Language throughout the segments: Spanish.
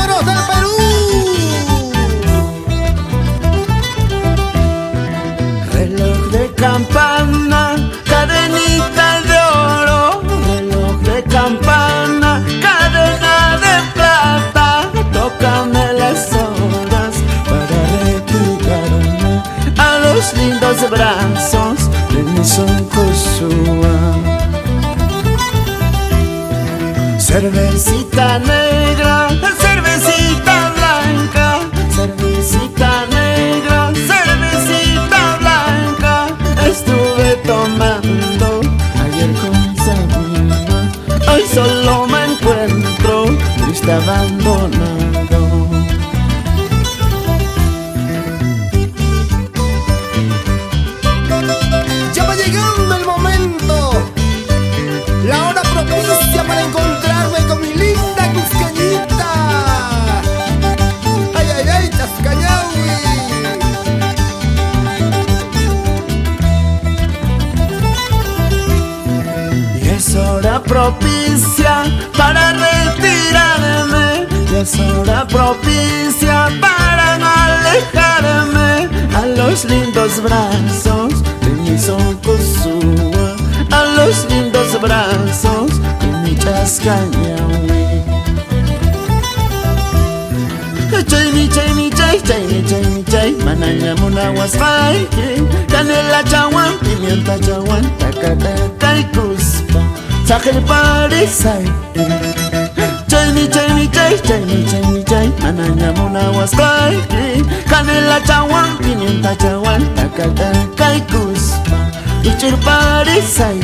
números del Perú. Reloj de campana, cadenita de oro. Reloj de campana, cadena de plata. Tócame las horas para replicarme a los lindos brazos de mi Soncosúa cervecita negra triste abandonado. Ya va llegando el momento, la hora propicia para encontrarme con mi linda Cuscañita. Ay, ay, ay, Tascañahui. Y es hora propicia es hora propicia para no alejarme a los lindos brazos de mi Socosúa. A los lindos brazos de mi Chascañahui. Chaini, chaini, chay, chaini, chaini, chay Mananya muna waspaiki Canela chawan, pimienta chawan Takataka y cuspa Sakil parisay Chaini, chaini, chay, chaini, chaini, chay Mananya muna waspaiki Canela chawan, pimienta chawan Takataka y cuspa Ichir parisay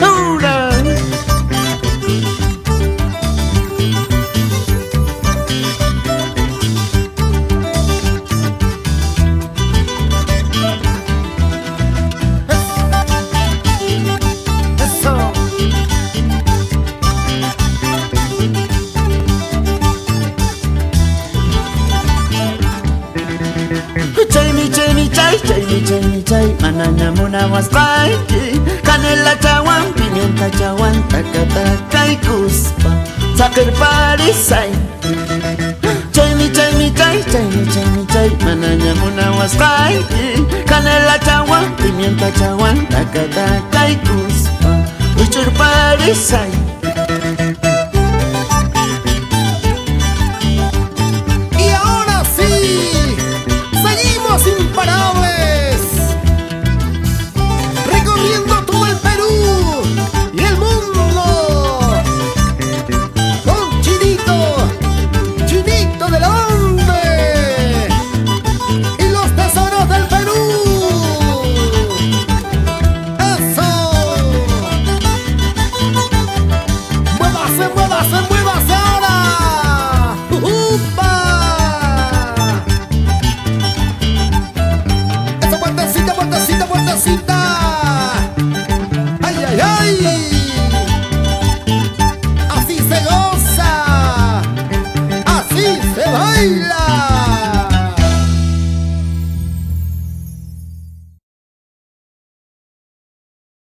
Hurra! Eso. Chay, chaini, chaini, chay Mananya muna waspaiki Canela chawan, pimienta chawan Takataka y cuspa. Sakir parisay Chaini, chaini, chay, chaini, chaini, chay Mananya muna waspaiki Canela chawan, pimienta chawan Takataka y cuspa. Uchur parisay